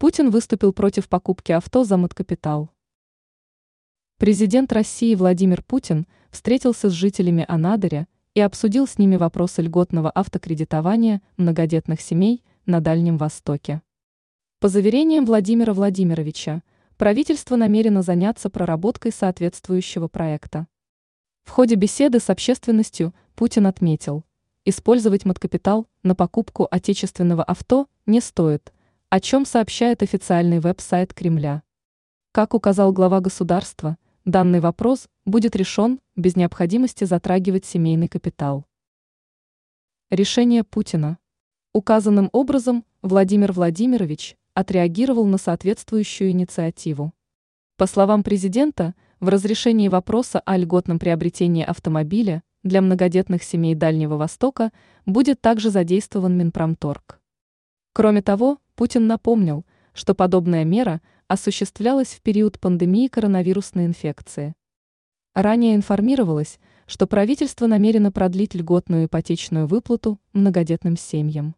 Путин выступил против покупки авто за маткапитал. Президент России Владимир Путин встретился с жителями Анадыря и обсудил с ними вопросы льготного автокредитования многодетных семей на Дальнем Востоке. По заверениям Владимира Владимировича, правительство намерено заняться проработкой соответствующего проекта. В ходе беседы с общественностью Путин отметил, использовать маткапитал на покупку отечественного авто не стоит, о чем сообщает официальный веб-сайт Кремля. Как указал глава государства, данный вопрос будет решен без необходимости затрагивать семейный капитал. Решение Путина. Указанным образом Владимир Владимирович отреагировал на соответствующую инициативу. По словам президента, в разрешении вопроса о льготном приобретении автомобиля для многодетных семей Дальнего Востока будет также задействован Минпромторг. Кроме того, Путин напомнил, что подобная мера осуществлялась в период пандемии коронавирусной инфекции. Ранее информировалось, что правительство намерено продлить льготную ипотечную выплату многодетным семьям.